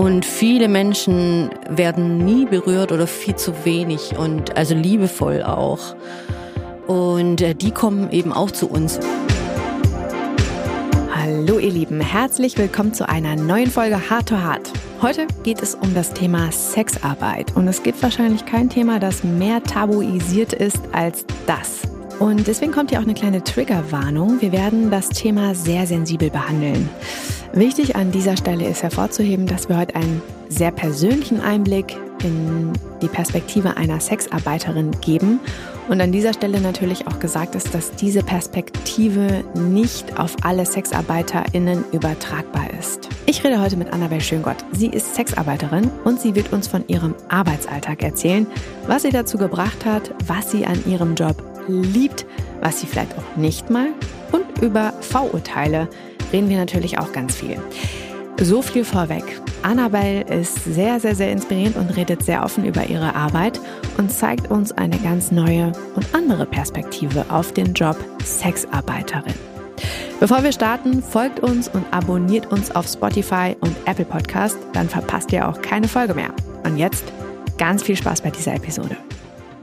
Und viele Menschen werden nie berührt oder viel zu wenig und also liebevoll auch. Und äh, die kommen eben auch zu uns. Hallo ihr Lieben, herzlich willkommen zu einer neuen Folge Hard to Hard. Heute geht es um das Thema Sexarbeit und es gibt wahrscheinlich kein Thema, das mehr tabuisiert ist als das. Und deswegen kommt hier auch eine kleine Triggerwarnung. Wir werden das Thema sehr sensibel behandeln. Wichtig an dieser Stelle ist hervorzuheben, dass wir heute einen sehr persönlichen Einblick in die Perspektive einer Sexarbeiterin geben. Und an dieser Stelle natürlich auch gesagt ist, dass diese Perspektive nicht auf alle SexarbeiterInnen übertragbar ist. Ich rede heute mit Annabel Schöngott. Sie ist Sexarbeiterin und sie wird uns von ihrem Arbeitsalltag erzählen, was sie dazu gebracht hat, was sie an ihrem Job liebt, was sie vielleicht auch nicht mal und über Vorurteile reden wir natürlich auch ganz viel. So viel vorweg. Annabelle ist sehr, sehr, sehr inspirierend und redet sehr offen über ihre Arbeit und zeigt uns eine ganz neue und andere Perspektive auf den Job Sexarbeiterin. Bevor wir starten, folgt uns und abonniert uns auf Spotify und Apple Podcast, dann verpasst ihr auch keine Folge mehr. Und jetzt ganz viel Spaß bei dieser Episode.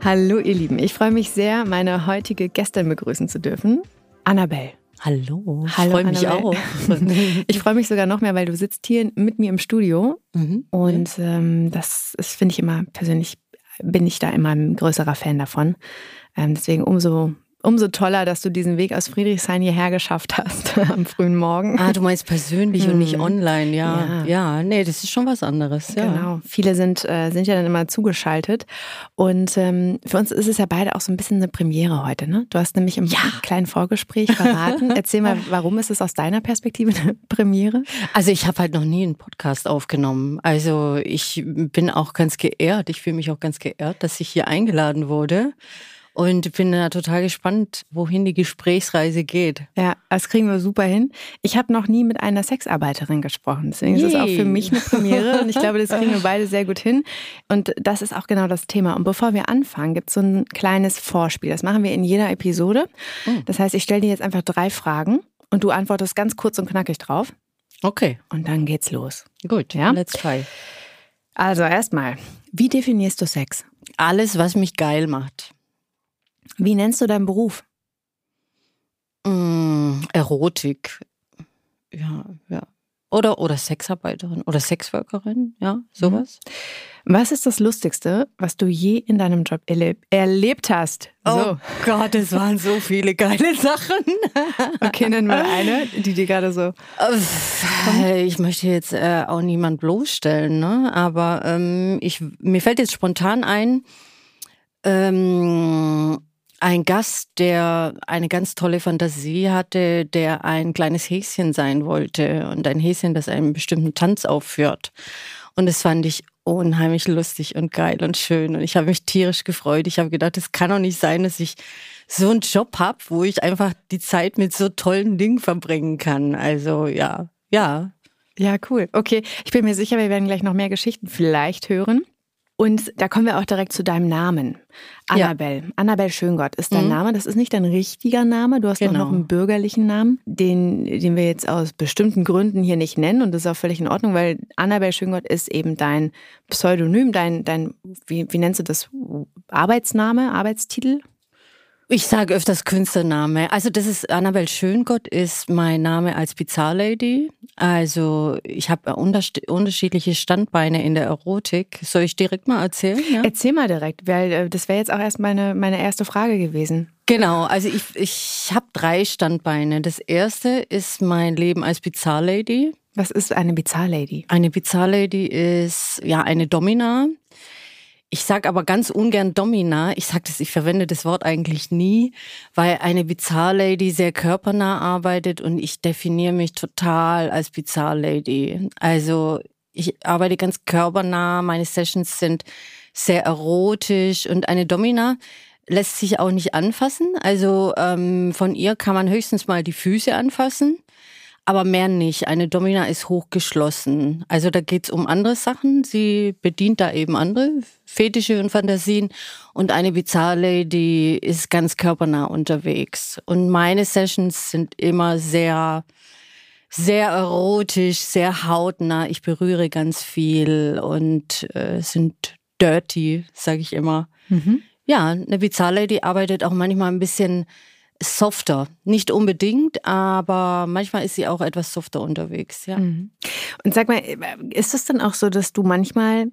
Hallo ihr Lieben, ich freue mich sehr, meine heutige Gästin begrüßen zu dürfen, Annabelle. Hallo, ich freue mich auch. ich freue mich sogar noch mehr, weil du sitzt hier mit mir im Studio. Mhm. Und ähm, das finde ich immer persönlich, bin ich da immer ein größerer Fan davon. Ähm, deswegen umso umso toller, dass du diesen Weg aus Friedrichshain hierher geschafft hast am frühen Morgen. Ah, du meinst persönlich hm. und nicht mhm. online, ja. ja. Ja, nee, das ist schon was anderes. Ja. Genau. Viele sind, äh, sind ja dann immer zugeschaltet. Und ähm, für uns ist es ja beide auch so ein bisschen eine Premiere heute, ne? Du hast nämlich im ja. kleinen Vorgespräch verraten. Erzähl mal, warum ist es aus deiner Perspektive eine Premiere? Also ich habe halt noch nie einen Podcast aufgenommen. Also ich bin auch ganz geehrt. Ich fühle mich auch ganz geehrt, dass ich hier eingeladen wurde. Und bin da total gespannt, wohin die Gesprächsreise geht. Ja, das kriegen wir super hin. Ich habe noch nie mit einer Sexarbeiterin gesprochen. Deswegen Yay. ist es auch für mich eine Premiere. Und ich glaube, das kriegen wir beide sehr gut hin. Und das ist auch genau das Thema. Und bevor wir anfangen, gibt es so ein kleines Vorspiel. Das machen wir in jeder Episode. Hm. Das heißt, ich stelle dir jetzt einfach drei Fragen und du antwortest ganz kurz und knackig drauf. Okay. Und dann geht's los. Gut, ja. Let's try. Also erstmal, wie definierst du Sex? Alles, was mich geil macht. Wie nennst du deinen Beruf? Mm, Erotik. Ja, ja. Oder, oder Sexarbeiterin oder Sexworkerin, ja, sowas. Mhm. Was ist das Lustigste, was du je in deinem Job erleb erlebt hast? Oh so. Oh Gott, es waren so viele geile Sachen. okay, nenn mal eine, die dir gerade so. Ich möchte jetzt äh, auch niemand bloßstellen, ne? aber ähm, ich, mir fällt jetzt spontan ein, ähm, ein Gast, der eine ganz tolle Fantasie hatte, der ein kleines Häschen sein wollte und ein Häschen, das einen bestimmten Tanz aufführt. Und das fand ich unheimlich lustig und geil und schön. Und ich habe mich tierisch gefreut. Ich habe gedacht, es kann doch nicht sein, dass ich so einen Job habe, wo ich einfach die Zeit mit so tollen Dingen verbringen kann. Also ja, ja. Ja, cool. Okay, ich bin mir sicher, wir werden gleich noch mehr Geschichten vielleicht hören. Und da kommen wir auch direkt zu deinem Namen. Annabelle. Ja. Annabelle Schöngott ist dein mhm. Name. Das ist nicht dein richtiger Name. Du hast genau. noch einen bürgerlichen Namen, den, den wir jetzt aus bestimmten Gründen hier nicht nennen. Und das ist auch völlig in Ordnung, weil Annabelle Schöngott ist eben dein Pseudonym, dein, dein wie, wie nennst du das? Arbeitsname, Arbeitstitel? Ich sage öfters Künstlername. Also das ist Annabelle Schöngott ist mein Name als Bizarre-Lady. Also ich habe unterschiedliche Standbeine in der Erotik. Soll ich direkt mal erzählen? Ja? Erzähl mal direkt, weil äh, das wäre jetzt auch erst meine, meine erste Frage gewesen. Genau, also ich, ich habe drei Standbeine. Das erste ist mein Leben als Bizarre-Lady. Was ist eine Bizarre-Lady? Eine Bizarre-Lady ist ja eine Domina. Ich sage aber ganz ungern Domina. Ich sag das, ich verwende das Wort eigentlich nie, weil eine Bizarre-Lady sehr körpernah arbeitet und ich definiere mich total als Bizarre-Lady. Also ich arbeite ganz körpernah, meine Sessions sind sehr erotisch und eine Domina lässt sich auch nicht anfassen. Also ähm, von ihr kann man höchstens mal die Füße anfassen aber mehr nicht. Eine Domina ist hochgeschlossen. Also da geht's um andere Sachen. Sie bedient da eben andere Fetische und Fantasien. Und eine Bizarre die ist ganz körpernah unterwegs. Und meine Sessions sind immer sehr, sehr erotisch, sehr hautnah. Ich berühre ganz viel und äh, sind dirty, sage ich immer. Mhm. Ja, eine Bizarre-Lady arbeitet auch manchmal ein bisschen softer. Nicht unbedingt, aber manchmal ist sie auch etwas softer unterwegs, ja. Mhm. Und sag mal, ist es dann auch so, dass du manchmal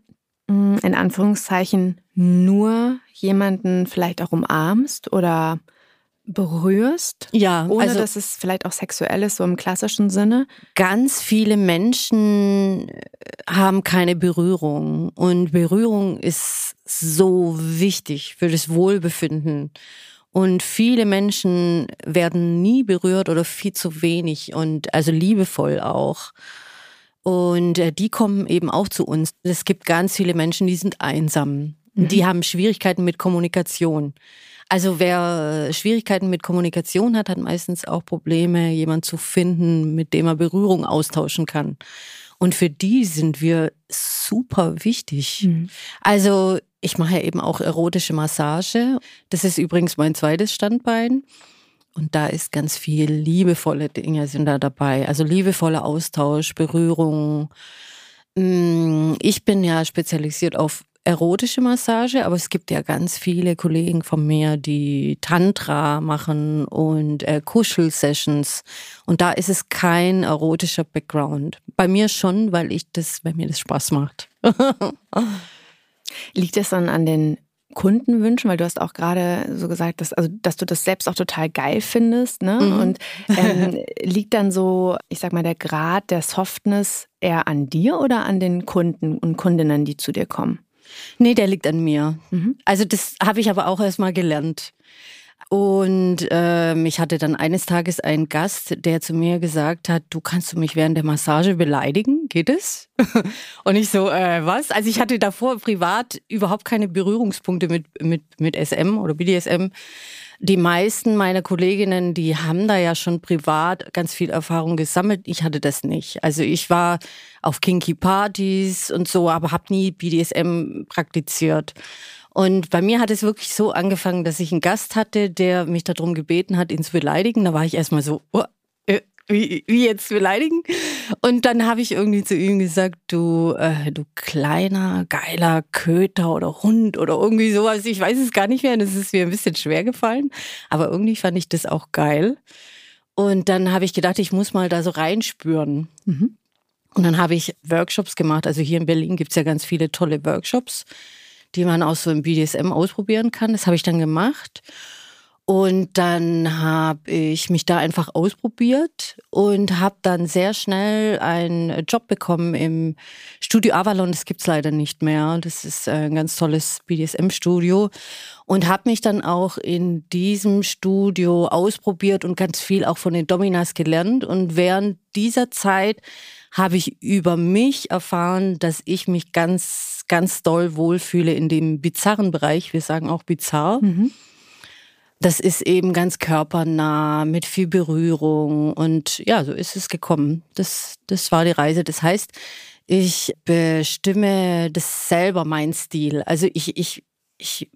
mm, in Anführungszeichen nur jemanden vielleicht auch umarmst oder berührst? Ja, ohne also, dass es vielleicht auch sexuell ist, so im klassischen Sinne? Ganz viele Menschen äh, haben keine Berührung und Berührung ist so wichtig für das Wohlbefinden. Und viele Menschen werden nie berührt oder viel zu wenig und also liebevoll auch. Und äh, die kommen eben auch zu uns. Es gibt ganz viele Menschen, die sind einsam. Mhm. Die haben Schwierigkeiten mit Kommunikation. Also wer Schwierigkeiten mit Kommunikation hat, hat meistens auch Probleme, jemand zu finden, mit dem er Berührung austauschen kann. Und für die sind wir super wichtig. Mhm. Also ich mache eben auch erotische Massage. Das ist übrigens mein zweites Standbein. Und da ist ganz viel liebevolle Dinge sind da dabei. Also liebevoller Austausch, Berührung. Mm, ich bin ja spezialisiert auf erotische Massage, aber es gibt ja ganz viele Kollegen von mir, die Tantra machen und äh, Kuschel-Sessions. Und da ist es kein erotischer Background. Bei mir schon, weil ich das, weil mir das Spaß macht. Liegt es dann an den Kundenwünschen, weil du hast auch gerade so gesagt, dass, also, dass du das selbst auch total geil findest. Ne? Mhm. Und ähm, liegt dann so, ich sag mal, der Grad der Softness eher an dir oder an den Kunden und Kundinnen, die zu dir kommen? Nee, der liegt an mir. Mhm. Also das habe ich aber auch erst mal gelernt. Und ähm, ich hatte dann eines Tages einen Gast, der zu mir gesagt hat, du kannst du mich während der Massage beleidigen, geht es? Und ich so, äh, was? Also ich hatte davor privat überhaupt keine Berührungspunkte mit, mit, mit SM oder BDSM. Die meisten meiner Kolleginnen, die haben da ja schon privat ganz viel Erfahrung gesammelt. Ich hatte das nicht. Also ich war auf Kinky Partys und so, aber habe nie BDSM praktiziert. Und bei mir hat es wirklich so angefangen, dass ich einen Gast hatte, der mich darum gebeten hat, ihn zu beleidigen. Da war ich erstmal so, oh, äh, wie, wie jetzt beleidigen? Und dann habe ich irgendwie zu ihm gesagt, du, äh, du kleiner, geiler Köter oder Hund oder irgendwie sowas. Ich weiß es gar nicht mehr. Das ist mir ein bisschen schwer gefallen. Aber irgendwie fand ich das auch geil. Und dann habe ich gedacht, ich muss mal da so reinspüren. Mhm. Und dann habe ich Workshops gemacht. Also hier in Berlin gibt es ja ganz viele tolle Workshops die man auch so im BDSM ausprobieren kann. Das habe ich dann gemacht. Und dann habe ich mich da einfach ausprobiert und habe dann sehr schnell einen Job bekommen im Studio Avalon. Das gibt's leider nicht mehr. Das ist ein ganz tolles BDSM-Studio. Und habe mich dann auch in diesem Studio ausprobiert und ganz viel auch von den Dominas gelernt. Und während dieser Zeit habe ich über mich erfahren, dass ich mich ganz ganz doll wohlfühle in dem bizarren Bereich. Wir sagen auch bizarr. Mhm. Das ist eben ganz körpernah, mit viel Berührung. Und ja, so ist es gekommen. Das, das war die Reise. Das heißt, ich bestimme das selber, mein Stil. Also ich, ich, ich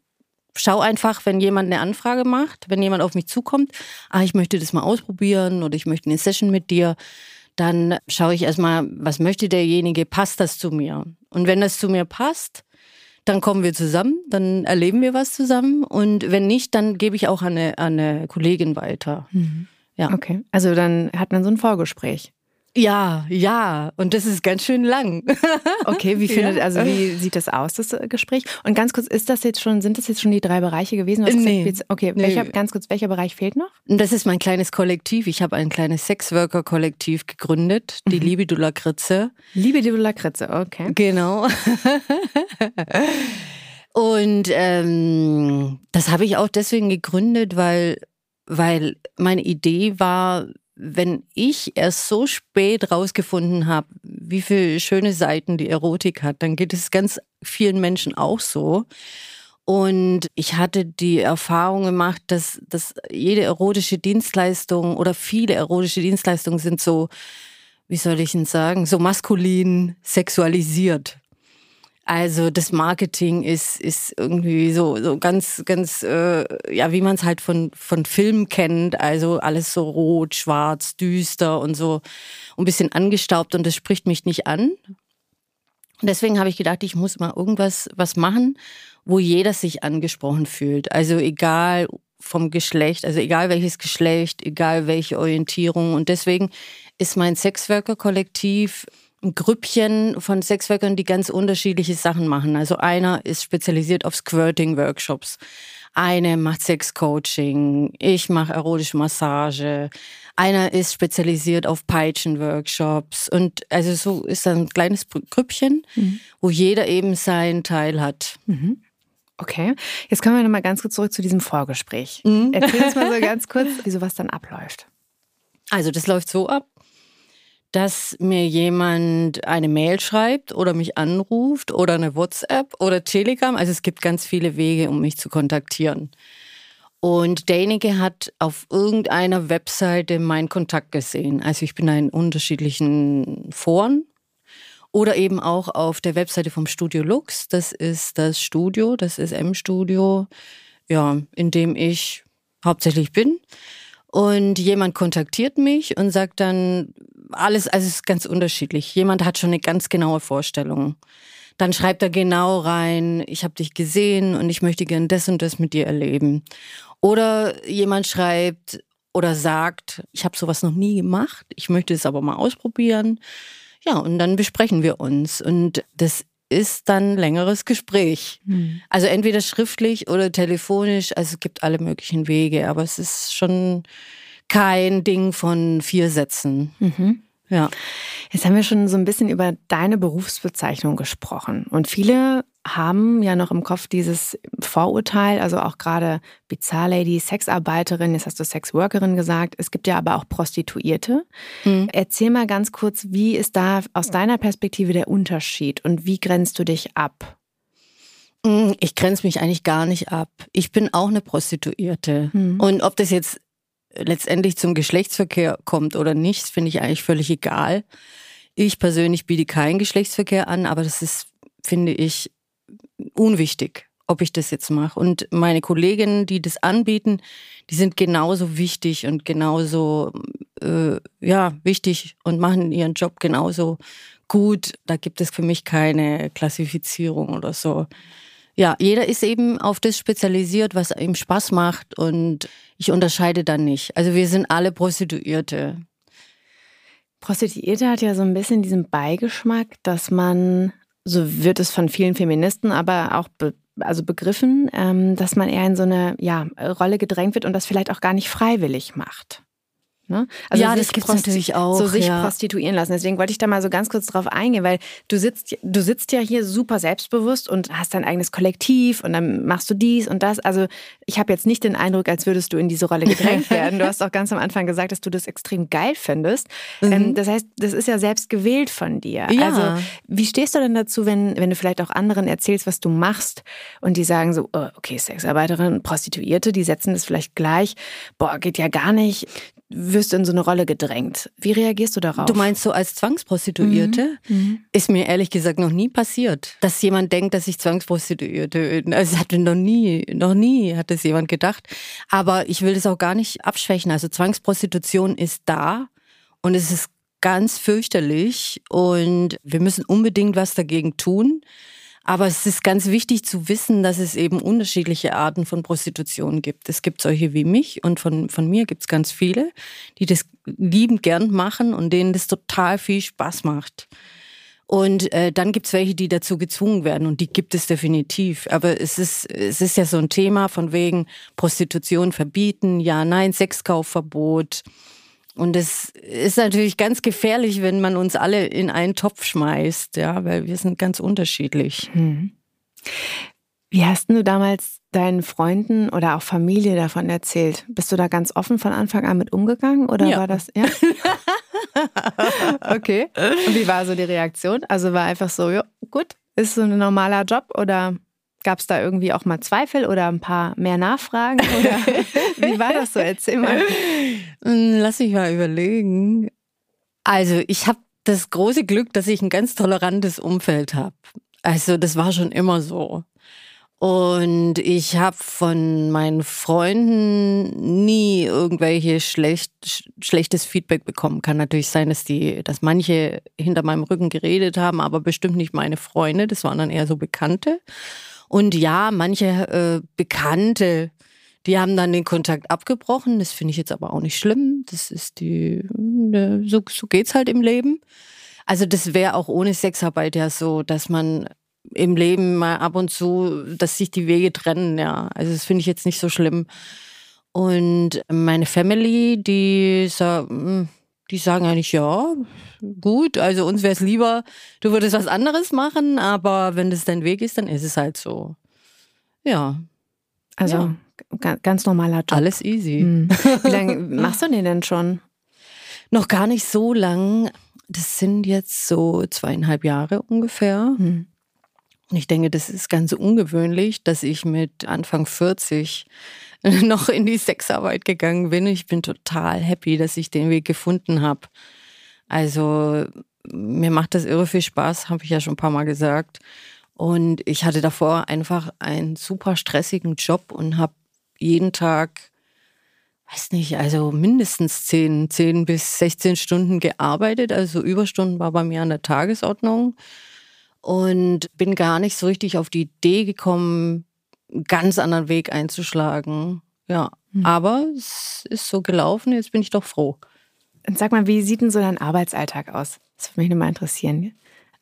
schau einfach, wenn jemand eine Anfrage macht, wenn jemand auf mich zukommt, ah, ich möchte das mal ausprobieren oder ich möchte eine Session mit dir, dann schaue ich erstmal, was möchte derjenige, passt das zu mir? Und wenn das zu mir passt, dann kommen wir zusammen, dann erleben wir was zusammen. Und wenn nicht, dann gebe ich auch an eine, an eine Kollegin weiter. Mhm. Ja. Okay. Also dann hat man so ein Vorgespräch. Ja, ja, und das ist ganz schön lang. okay, wie findet, ja. also wie sieht das aus, das äh, Gespräch? Und ganz kurz, ist das jetzt schon, sind das jetzt schon die drei Bereiche gewesen? nee. Gesagt, okay, nee. welcher, ganz kurz, welcher Bereich fehlt noch? Das ist mein kleines Kollektiv. Ich habe ein kleines Sexworker-Kollektiv gegründet, die mhm. Libidula Kritze. Libidula Kritze, okay. Genau. und ähm, das habe ich auch deswegen gegründet, weil, weil meine Idee war, wenn ich erst so spät rausgefunden habe, wie viele schöne Seiten die Erotik hat, dann geht es ganz vielen Menschen auch so. Und ich hatte die Erfahrung gemacht, dass, dass jede erotische Dienstleistung oder viele erotische Dienstleistungen sind so, wie soll ich denn sagen, so maskulin sexualisiert. Also das Marketing ist, ist irgendwie so, so ganz, ganz, äh, ja, wie man es halt von, von Filmen kennt. Also alles so rot, schwarz, düster und so ein bisschen angestaubt und das spricht mich nicht an. Und deswegen habe ich gedacht, ich muss mal irgendwas was machen, wo jeder sich angesprochen fühlt. Also egal vom Geschlecht, also egal welches Geschlecht, egal welche Orientierung. Und deswegen ist mein Sexworker-Kollektiv ein Grüppchen von Sexworkern, die ganz unterschiedliche Sachen machen. Also einer ist spezialisiert auf Squirting-Workshops. Eine macht Sex-Coaching. Ich mache erotische Massage. Einer ist spezialisiert auf Peitschen-Workshops. Und also so ist dann ein kleines Grüppchen, mhm. wo jeder eben seinen Teil hat. Mhm. Okay, jetzt kommen wir nochmal ganz kurz zurück zu diesem Vorgespräch. Mhm. Erzähl uns mal so ganz kurz, wie sowas dann abläuft. Also das läuft so ab dass mir jemand eine Mail schreibt oder mich anruft oder eine WhatsApp oder Telegram. Also es gibt ganz viele Wege, um mich zu kontaktieren. Und derjenige hat auf irgendeiner Webseite meinen Kontakt gesehen. Also ich bin da in unterschiedlichen Foren oder eben auch auf der Webseite vom Studio Lux. Das ist das Studio, das ist M-Studio, ja, in dem ich hauptsächlich bin. Und jemand kontaktiert mich und sagt dann, alles, also es ist ganz unterschiedlich. Jemand hat schon eine ganz genaue Vorstellung. Dann schreibt er genau rein, ich habe dich gesehen und ich möchte gern das und das mit dir erleben. Oder jemand schreibt oder sagt, ich habe sowas noch nie gemacht, ich möchte es aber mal ausprobieren. Ja, und dann besprechen wir uns. Und das ist dann längeres Gespräch. Mhm. Also entweder schriftlich oder telefonisch. Also es gibt alle möglichen Wege, aber es ist schon kein Ding von vier Sätzen. Mhm. Ja. Jetzt haben wir schon so ein bisschen über deine Berufsbezeichnung gesprochen. Und viele haben ja noch im Kopf dieses Vorurteil, also auch gerade Bizarre-Lady, Sexarbeiterin, jetzt hast du Sexworkerin gesagt. Es gibt ja aber auch Prostituierte. Mhm. Erzähl mal ganz kurz, wie ist da aus deiner Perspektive der Unterschied und wie grenzt du dich ab? Hm, ich grenze mich eigentlich gar nicht ab. Ich bin auch eine Prostituierte. Mhm. Und ob das jetzt letztendlich zum Geschlechtsverkehr kommt oder nicht, finde ich eigentlich völlig egal. Ich persönlich biete keinen Geschlechtsverkehr an, aber das ist, finde ich, unwichtig, ob ich das jetzt mache. Und meine Kolleginnen, die das anbieten, die sind genauso wichtig und genauso äh, ja wichtig und machen ihren Job genauso gut. Da gibt es für mich keine Klassifizierung oder so. Ja, jeder ist eben auf das spezialisiert, was ihm Spaß macht und ich unterscheide dann nicht. Also wir sind alle Prostituierte. Prostituierte hat ja so ein bisschen diesen Beigeschmack, dass man, so wird es von vielen Feministen aber auch be also begriffen, ähm, dass man eher in so eine ja, Rolle gedrängt wird und das vielleicht auch gar nicht freiwillig macht. Ne? Also ja, das gibt es natürlich auch. So sich ja. prostituieren lassen. Deswegen wollte ich da mal so ganz kurz drauf eingehen, weil du sitzt, du sitzt ja hier super selbstbewusst und hast dein eigenes Kollektiv und dann machst du dies und das. Also ich habe jetzt nicht den Eindruck, als würdest du in diese Rolle gedrängt werden. Du hast auch ganz am Anfang gesagt, dass du das extrem geil findest. Mhm. Ähm, das heißt, das ist ja selbst gewählt von dir. Ja. Also wie stehst du denn dazu, wenn, wenn du vielleicht auch anderen erzählst, was du machst und die sagen so, oh, okay, Sexarbeiterin, Prostituierte, die setzen das vielleicht gleich. Boah, geht ja gar nicht wirst du in so eine Rolle gedrängt. Wie reagierst du darauf? Du meinst so als Zwangsprostituierte? Mhm. mhm. Ist mir ehrlich gesagt noch nie passiert, dass jemand denkt, dass ich Zwangsprostituierte bin. Also hatte noch nie, noch nie hat es jemand gedacht. Aber ich will das auch gar nicht abschwächen. Also Zwangsprostitution ist da und es ist ganz fürchterlich und wir müssen unbedingt was dagegen tun. Aber es ist ganz wichtig zu wissen, dass es eben unterschiedliche Arten von Prostitution gibt. Es gibt solche wie mich und von, von mir gibt es ganz viele, die das liebend gern machen und denen das total viel Spaß macht. Und äh, dann gibt es welche, die dazu gezwungen werden und die gibt es definitiv. Aber es ist, es ist ja so ein Thema von wegen Prostitution verbieten, ja, nein, Sexkaufverbot. Und es ist natürlich ganz gefährlich, wenn man uns alle in einen Topf schmeißt, ja, weil wir sind ganz unterschiedlich. Hm. Wie hast du damals deinen Freunden oder auch Familie davon erzählt? Bist du da ganz offen von Anfang an mit umgegangen oder ja. war das ja? okay. Und wie war so die Reaktion? Also war einfach so, ja, gut, ist so ein normaler Job oder Gab es da irgendwie auch mal Zweifel oder ein paar mehr Nachfragen? Wie war das so? Erzähl mal. Hm, lass mich mal überlegen. Also ich habe das große Glück, dass ich ein ganz tolerantes Umfeld habe. Also das war schon immer so. Und ich habe von meinen Freunden nie irgendwelche schlecht, schlechtes Feedback bekommen. Kann natürlich sein, dass die, dass manche hinter meinem Rücken geredet haben, aber bestimmt nicht meine Freunde. Das waren dann eher so Bekannte. Und ja, manche äh, Bekannte, die haben dann den Kontakt abgebrochen. Das finde ich jetzt aber auch nicht schlimm. Das ist die, ne, so, so geht's halt im Leben. Also das wäre auch ohne Sexarbeit ja so, dass man im Leben mal ab und zu, dass sich die Wege trennen, ja. Also das finde ich jetzt nicht so schlimm. Und meine Family, die, hm, die sagen eigentlich, ja, gut, also uns wäre es lieber, du würdest was anderes machen, aber wenn das dein Weg ist, dann ist es halt so. Ja. Also ja. ganz normaler Job. Alles easy. Hm. Wie lange machst du den denn schon? Noch gar nicht so lang. Das sind jetzt so zweieinhalb Jahre ungefähr. Hm. Und ich denke, das ist ganz ungewöhnlich, dass ich mit Anfang 40 noch in die Sexarbeit gegangen bin. Ich bin total happy, dass ich den Weg gefunden habe. Also mir macht das irre viel Spaß, habe ich ja schon ein paar Mal gesagt. Und ich hatte davor einfach einen super stressigen Job und habe jeden Tag, weiß nicht, also mindestens 10, 10 bis 16 Stunden gearbeitet. Also Überstunden war bei mir an der Tagesordnung und bin gar nicht so richtig auf die Idee gekommen, ganz anderen Weg einzuschlagen. Ja, mhm. aber es ist so gelaufen, jetzt bin ich doch froh. Und sag mal, wie sieht denn so dein Arbeitsalltag aus? Das würde mich nochmal interessieren.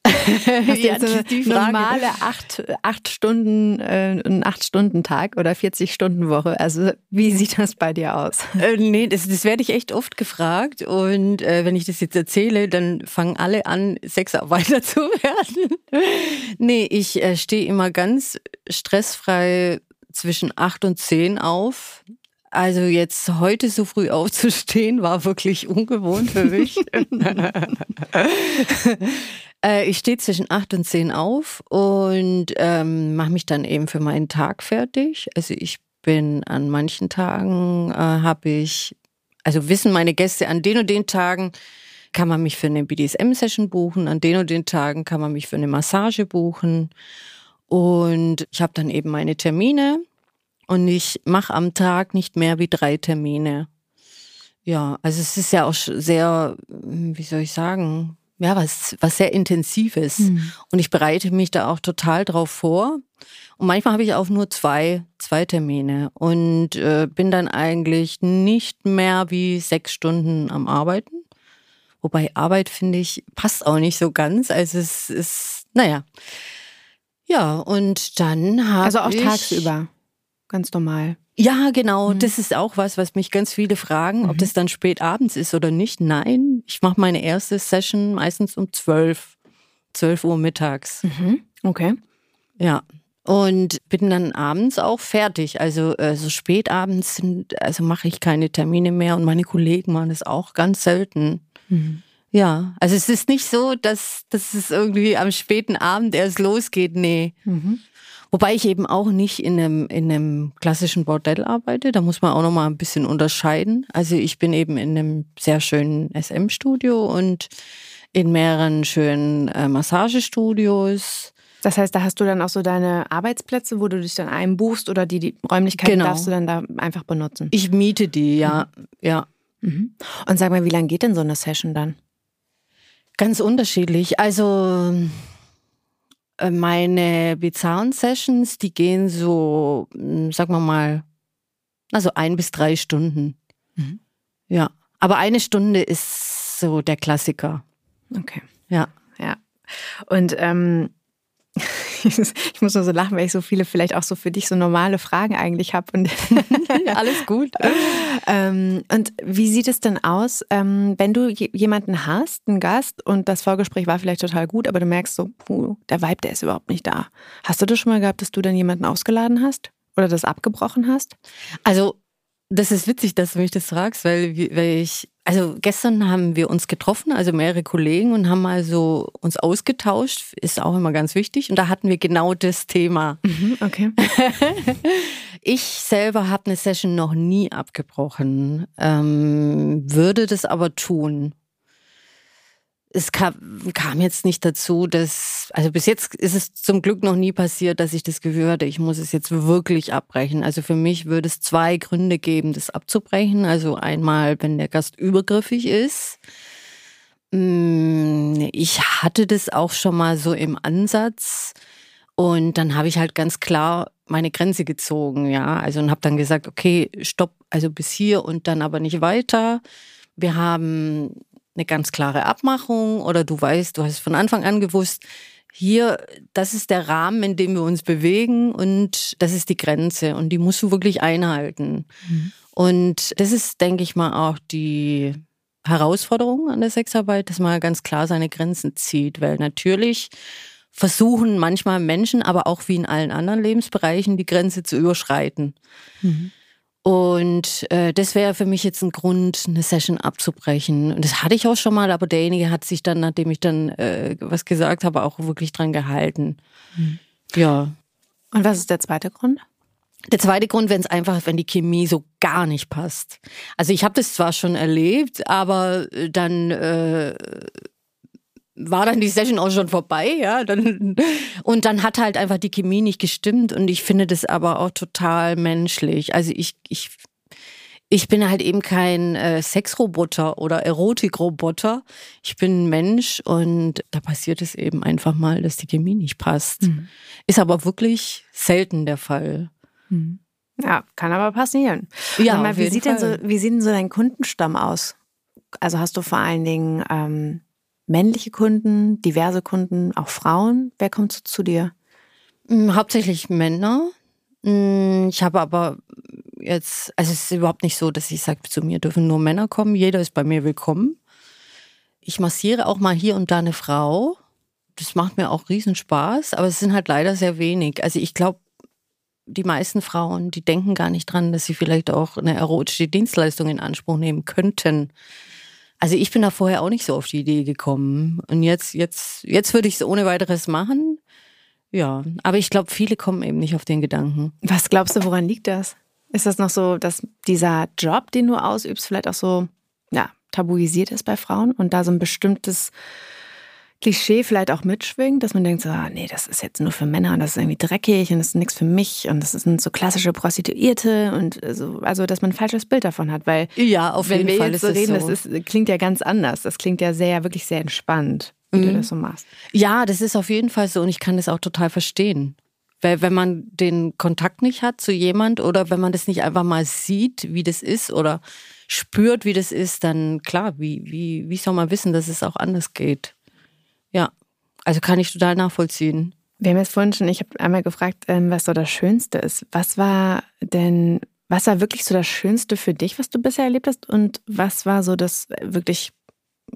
Hast du jetzt eine normale acht, acht Stunden, äh, einen acht Stunden Tag oder 40 Stunden Woche? Also wie sieht das bei dir aus? Äh, nee, das, das werde ich echt oft gefragt und äh, wenn ich das jetzt erzähle, dann fangen alle an, Sexarbeiter zu werden. nee, ich äh, stehe immer ganz stressfrei zwischen acht und zehn auf. Also jetzt heute so früh aufzustehen, war wirklich ungewohnt für mich. Äh, ich stehe zwischen acht und zehn auf und ähm, mache mich dann eben für meinen Tag fertig. Also ich bin an manchen Tagen, äh, habe ich, also wissen meine Gäste, an den und den Tagen kann man mich für eine BDSM-Session buchen, an den und den Tagen kann man mich für eine Massage buchen. Und ich habe dann eben meine Termine und ich mache am Tag nicht mehr wie drei Termine. Ja, also es ist ja auch sehr, wie soll ich sagen, ja, was, was sehr Intensives. Mhm. Und ich bereite mich da auch total drauf vor. Und manchmal habe ich auch nur zwei, zwei Termine und äh, bin dann eigentlich nicht mehr wie sechs Stunden am Arbeiten. Wobei Arbeit, finde ich, passt auch nicht so ganz. Also es ist, naja. Ja, und dann habe Also auch tagsüber, ganz normal. Ja, genau. Mhm. Das ist auch was, was mich ganz viele fragen, mhm. ob das dann spät abends ist oder nicht. Nein, ich mache meine erste Session meistens um zwölf, zwölf Uhr mittags. Mhm. Okay. Ja. Und bin dann abends auch fertig. Also äh, so spät abends sind, also mache ich keine Termine mehr und meine Kollegen machen das auch ganz selten. Mhm. Ja, also es ist nicht so, dass, dass es irgendwie am späten Abend erst losgeht. Nee. Mhm. Wobei ich eben auch nicht in einem, in einem klassischen Bordell arbeite. Da muss man auch noch mal ein bisschen unterscheiden. Also ich bin eben in einem sehr schönen SM-Studio und in mehreren schönen äh, Massagestudios. Das heißt, da hast du dann auch so deine Arbeitsplätze, wo du dich dann einbuchst oder die, die Räumlichkeiten genau. darfst du dann da einfach benutzen? Ich miete die, ja. Mhm. ja. Mhm. Und sag mal, wie lange geht denn so eine Session dann? Ganz unterschiedlich. Also meine bizarren Sessions, die gehen so, hm, sagen wir mal, also ein bis drei Stunden. Mhm. Ja. Aber eine Stunde ist so der Klassiker. Okay. Ja. Ja. Und ähm, ich muss nur so lachen, weil ich so viele vielleicht auch so für dich so normale Fragen eigentlich habe. Und alles gut. ähm, und wie sieht es denn aus, ähm, wenn du jemanden hast, einen Gast, und das Vorgespräch war vielleicht total gut, aber du merkst so, puh, der Vibe, der ist überhaupt nicht da. Hast du das schon mal gehabt, dass du dann jemanden ausgeladen hast? Oder das abgebrochen hast? Also das ist witzig, dass du mich das fragst, weil, weil ich, also gestern haben wir uns getroffen, also mehrere Kollegen und haben also uns ausgetauscht, ist auch immer ganz wichtig. Und da hatten wir genau das Thema. Mhm, okay. ich selber habe eine Session noch nie abgebrochen, ähm, würde das aber tun. Es kam, kam jetzt nicht dazu, dass, also bis jetzt ist es zum Glück noch nie passiert, dass ich das Gefühl hatte, ich muss es jetzt wirklich abbrechen. Also für mich würde es zwei Gründe geben, das abzubrechen. Also einmal, wenn der Gast übergriffig ist. Mm, ich hatte das auch schon mal so im Ansatz. Und dann habe ich halt ganz klar meine Grenze gezogen, ja. Also und habe dann gesagt, okay, stopp, also bis hier und dann aber nicht weiter. Wir haben eine ganz klare Abmachung oder du weißt, du hast von Anfang an gewusst, hier, das ist der Rahmen, in dem wir uns bewegen und das ist die Grenze und die musst du wirklich einhalten. Mhm. Und das ist, denke ich mal, auch die Herausforderung an der Sexarbeit, dass man ganz klar seine Grenzen zieht, weil natürlich versuchen manchmal Menschen, aber auch wie in allen anderen Lebensbereichen, die Grenze zu überschreiten. Mhm. Und äh, das wäre für mich jetzt ein Grund, eine Session abzubrechen. Und das hatte ich auch schon mal, aber derjenige hat sich dann, nachdem ich dann äh, was gesagt habe, auch wirklich dran gehalten. Mhm. Ja. Und was ist der zweite Grund? Der zweite Grund, wenn es einfach, wenn die Chemie so gar nicht passt. Also ich habe das zwar schon erlebt, aber äh, dann äh, war dann die Session auch schon vorbei, ja. Dann, und dann hat halt einfach die Chemie nicht gestimmt und ich finde das aber auch total menschlich. Also ich, ich, ich bin halt eben kein äh, Sexroboter oder Erotikroboter. Ich bin ein Mensch und da passiert es eben einfach mal, dass die Chemie nicht passt. Mhm. Ist aber wirklich selten der Fall. Mhm. Ja, kann aber passieren. Ja, mal, wie, sieht Fall. denn so, wie sieht denn so dein Kundenstamm aus? Also hast du vor allen Dingen ähm, männliche Kunden, diverse Kunden, auch Frauen? Wer kommt so zu dir? Mm, hauptsächlich Männer. Mm, ich habe aber jetzt, also es ist überhaupt nicht so, dass ich sage, zu mir dürfen nur Männer kommen. Jeder ist bei mir willkommen. Ich massiere auch mal hier und da eine Frau. Das macht mir auch riesen Spaß, aber es sind halt leider sehr wenig. Also ich glaube, die meisten Frauen, die denken gar nicht dran, dass sie vielleicht auch eine erotische Dienstleistung in Anspruch nehmen könnten. Also ich bin da vorher auch nicht so auf die Idee gekommen. Und jetzt, jetzt, jetzt würde ich es ohne weiteres machen. Ja, aber ich glaube, viele kommen eben nicht auf den Gedanken. Was glaubst du, woran liegt das? Ist das noch so, dass dieser Job, den du ausübst, vielleicht auch so ja, tabuisiert ist bei Frauen und da so ein bestimmtes Klischee vielleicht auch mitschwingt, dass man denkt so, ah, nee, das ist jetzt nur für Männer und das ist irgendwie dreckig und das ist nichts für mich und das sind so klassische Prostituierte und so, also dass man ein falsches Bild davon hat, weil ja, auf wenn jeden wir Fall jetzt so reden, so. das ist, klingt ja ganz anders. Das klingt ja sehr, wirklich sehr entspannt, wie mhm. du das so machst. Ja, das ist auf jeden Fall so und ich kann das auch total verstehen. Weil wenn man den Kontakt nicht hat zu jemand oder wenn man das nicht einfach mal sieht, wie das ist oder spürt, wie das ist, dann klar, wie, wie, wie soll man wissen, dass es auch anders geht? Ja, also kann ich total nachvollziehen. Wir haben jetzt vorhin schon, ich habe einmal gefragt, ähm, was so das Schönste ist. Was war denn, was war wirklich so das Schönste für dich, was du bisher erlebt hast? Und was war so das wirklich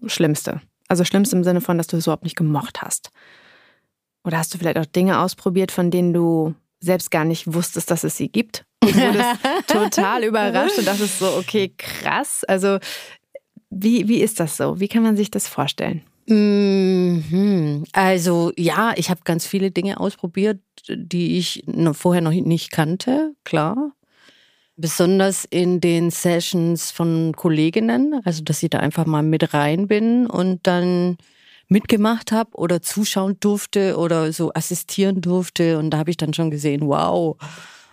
Schlimmste? Also Schlimmste im Sinne von, dass du es überhaupt nicht gemocht hast. Oder hast du vielleicht auch Dinge ausprobiert, von denen du selbst gar nicht wusstest, dass es sie gibt? Du wurdest total überrascht und dachtest so, okay, krass. Also wie, wie ist das so? Wie kann man sich das vorstellen? Mhm. Also ja, ich habe ganz viele Dinge ausprobiert, die ich vorher noch nicht kannte, klar. Besonders in den Sessions von Kolleginnen, also dass ich da einfach mal mit rein bin und dann mitgemacht habe oder zuschauen durfte oder so assistieren durfte. Und da habe ich dann schon gesehen, wow,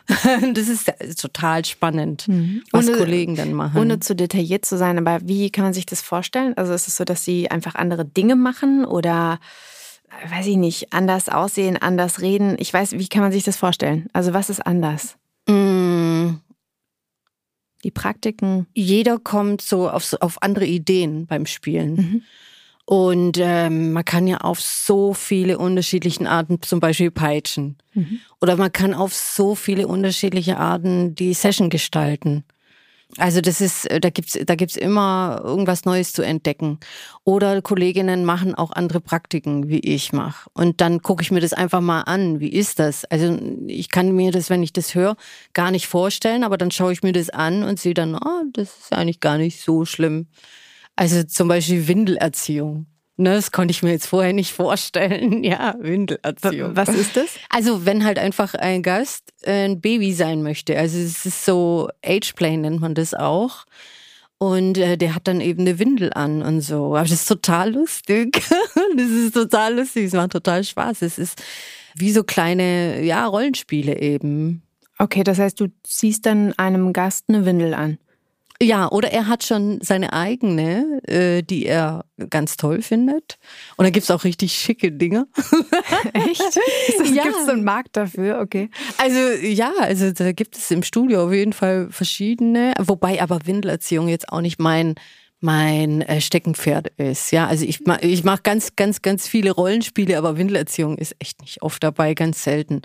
das ist total spannend, mhm. was ohne, Kollegen dann machen. Ohne zu detailliert zu sein, aber wie kann man sich das vorstellen? Also ist es so, dass sie einfach andere Dinge machen oder weiß ich nicht, anders aussehen, anders reden? Ich weiß, wie kann man sich das vorstellen? Also was ist anders? Mhm. Die Praktiken. Jeder kommt so auf, auf andere Ideen beim Spielen. Mhm. Und ähm, man kann ja auf so viele unterschiedlichen Arten zum Beispiel peitschen. Mhm. Oder man kann auf so viele unterschiedliche Arten die Session gestalten. Also das ist, äh, da gibt's, da gibt's immer irgendwas Neues zu entdecken. Oder Kolleginnen machen auch andere Praktiken, wie ich mache. Und dann gucke ich mir das einfach mal an. Wie ist das? Also ich kann mir das, wenn ich das höre, gar nicht vorstellen, aber dann schaue ich mir das an und sehe dann, oh, das ist eigentlich gar nicht so schlimm. Also zum Beispiel Windelerziehung. Ne, das konnte ich mir jetzt vorher nicht vorstellen. Ja, Windelerziehung. Was ist das? Also wenn halt einfach ein Gast ein Baby sein möchte. Also es ist so Ageplay nennt man das auch. Und äh, der hat dann eben eine Windel an und so. Aber das ist total lustig. das ist total lustig. Es macht total Spaß. Es ist wie so kleine, ja, Rollenspiele eben. Okay, das heißt, du ziehst dann einem Gast eine Windel an. Ja, oder er hat schon seine eigene, äh, die er ganz toll findet. Und da gibt's auch richtig schicke Dinge. Echt? Das ja. Gibt es einen Markt dafür? Okay. Also ja, also da gibt es im Studio auf jeden Fall verschiedene. Wobei aber Windelerziehung jetzt auch nicht mein mein äh, Steckenpferd ist. Ja, also ich mach, ich mache ganz, ganz, ganz viele Rollenspiele, aber Windelerziehung ist echt nicht oft dabei, ganz selten.